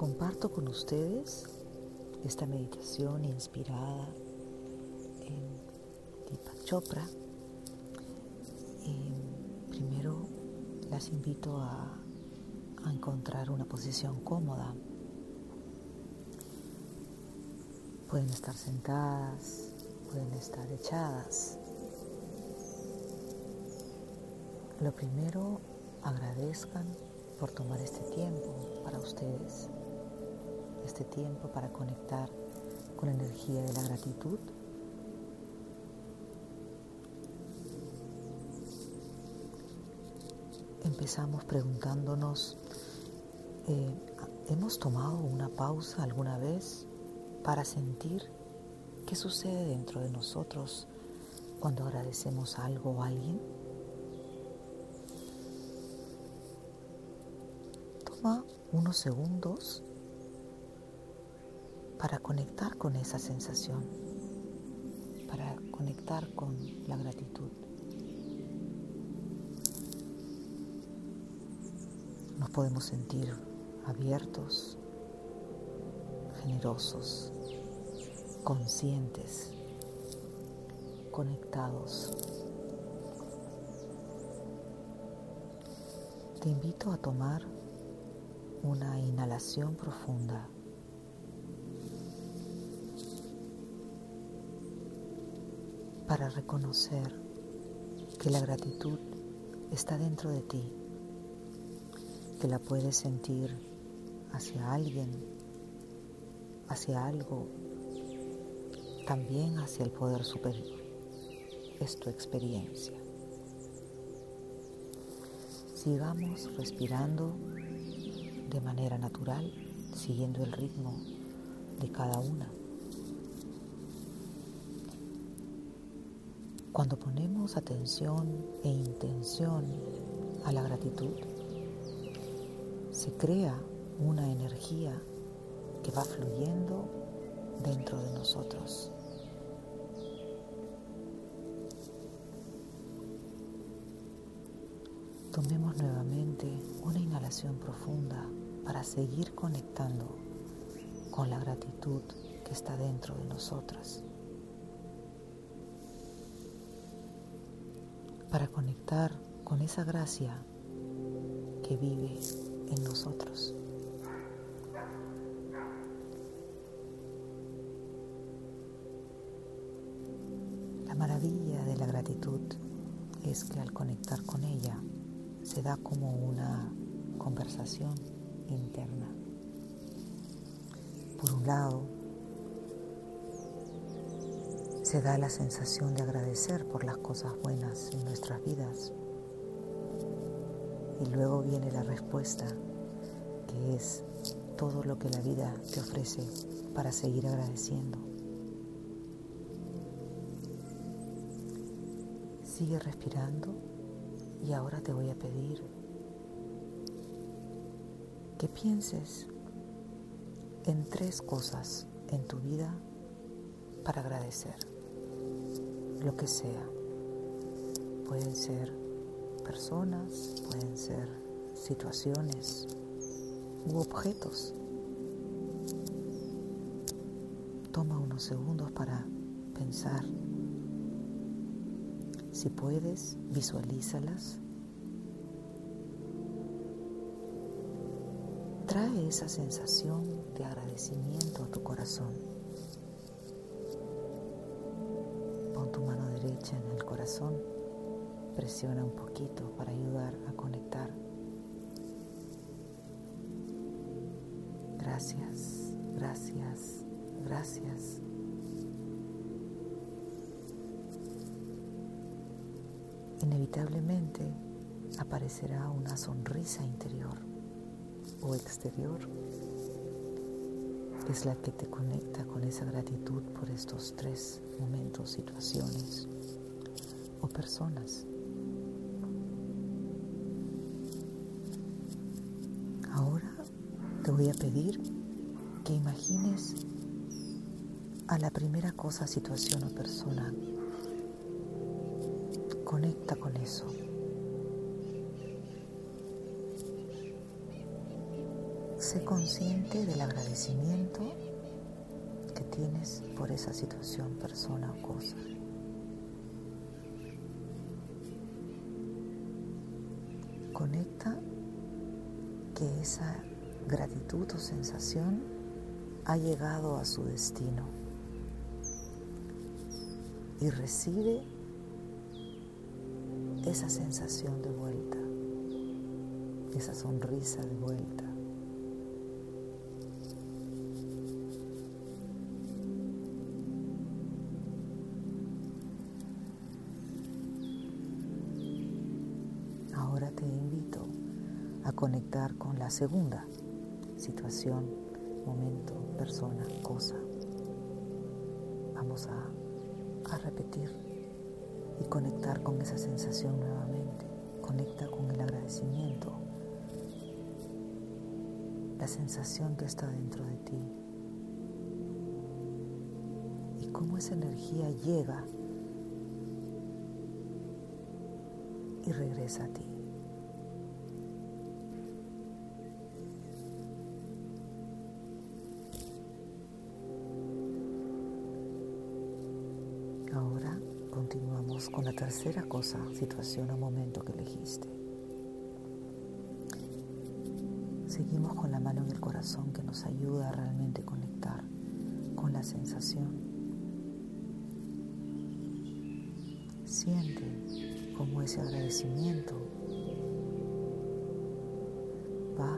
Comparto con ustedes esta meditación inspirada en Deepak Chopra. primero las invito a encontrar una posición cómoda. Pueden estar sentadas, pueden estar echadas. Lo primero, agradezcan por tomar este tiempo para ustedes este tiempo para conectar con la energía de la gratitud. Empezamos preguntándonos, eh, ¿hemos tomado una pausa alguna vez para sentir qué sucede dentro de nosotros cuando agradecemos algo o alguien? Toma unos segundos para conectar con esa sensación, para conectar con la gratitud. Nos podemos sentir abiertos, generosos, conscientes, conectados. Te invito a tomar una inhalación profunda. Para reconocer que la gratitud está dentro de ti, que la puedes sentir hacia alguien, hacia algo, también hacia el poder superior. Es tu experiencia. Sigamos respirando de manera natural, siguiendo el ritmo de cada una. Cuando ponemos atención e intención a la gratitud, se crea una energía que va fluyendo dentro de nosotros. Tomemos nuevamente una inhalación profunda para seguir conectando con la gratitud que está dentro de nosotras. Para conectar con esa gracia que vive en nosotros. La maravilla de la gratitud es que al conectar con ella se da como una conversación interna. Por un lado, se da la sensación de agradecer por las cosas buenas en nuestras vidas. Y luego viene la respuesta, que es todo lo que la vida te ofrece para seguir agradeciendo. Sigue respirando y ahora te voy a pedir que pienses en tres cosas en tu vida para agradecer lo que sea. Pueden ser personas, pueden ser situaciones u objetos. Toma unos segundos para pensar. Si puedes, visualízalas. Trae esa sensación de agradecimiento a tu corazón. En el corazón, presiona un poquito para ayudar a conectar. Gracias, gracias, gracias. Inevitablemente aparecerá una sonrisa interior o exterior es la que te conecta con esa gratitud por estos tres momentos, situaciones o personas. Ahora te voy a pedir que imagines a la primera cosa, situación o persona. Conecta con eso. sé consciente del agradecimiento que tienes por esa situación, persona o cosa. Conecta que esa gratitud o sensación ha llegado a su destino y recibe esa sensación de vuelta, esa sonrisa de vuelta. A conectar con la segunda situación, momento, persona, cosa. Vamos a, a repetir y conectar con esa sensación nuevamente. Conecta con el agradecimiento, la sensación que está dentro de ti y cómo esa energía llega y regresa a ti. Con la tercera cosa, situación o momento que elegiste. Seguimos con la mano en el corazón que nos ayuda a realmente conectar con la sensación. Siente como ese agradecimiento va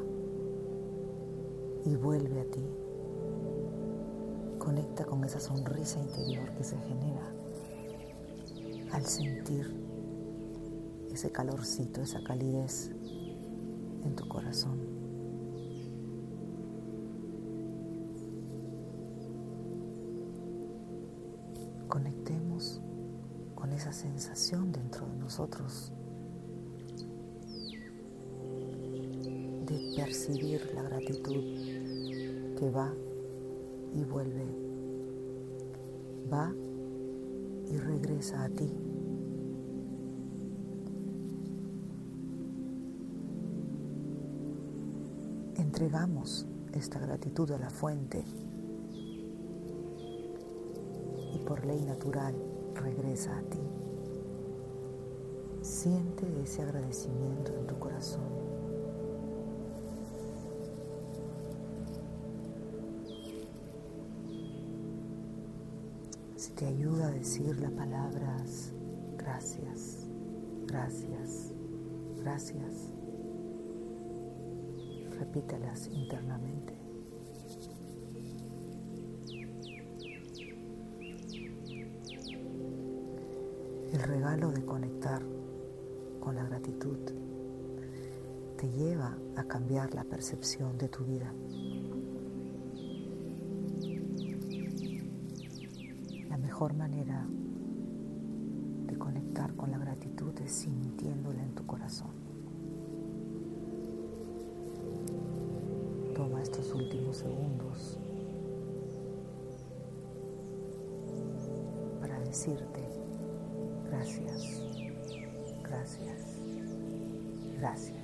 y vuelve a ti. Conecta con esa sonrisa interior que se genera al sentir ese calorcito, esa calidez en tu corazón. Conectemos con esa sensación dentro de nosotros de percibir la gratitud que va y vuelve, va y regresa a ti. Entregamos esta gratitud a la fuente y por ley natural regresa a ti. Siente ese agradecimiento en tu corazón. Si te ayuda a decir las palabras gracias, gracias, gracias, repítelas internamente. El regalo de conectar con la gratitud te lleva a cambiar la percepción de tu vida. Mejor manera de conectar con la gratitud es sintiéndola en tu corazón. Toma estos últimos segundos para decirte gracias, gracias, gracias.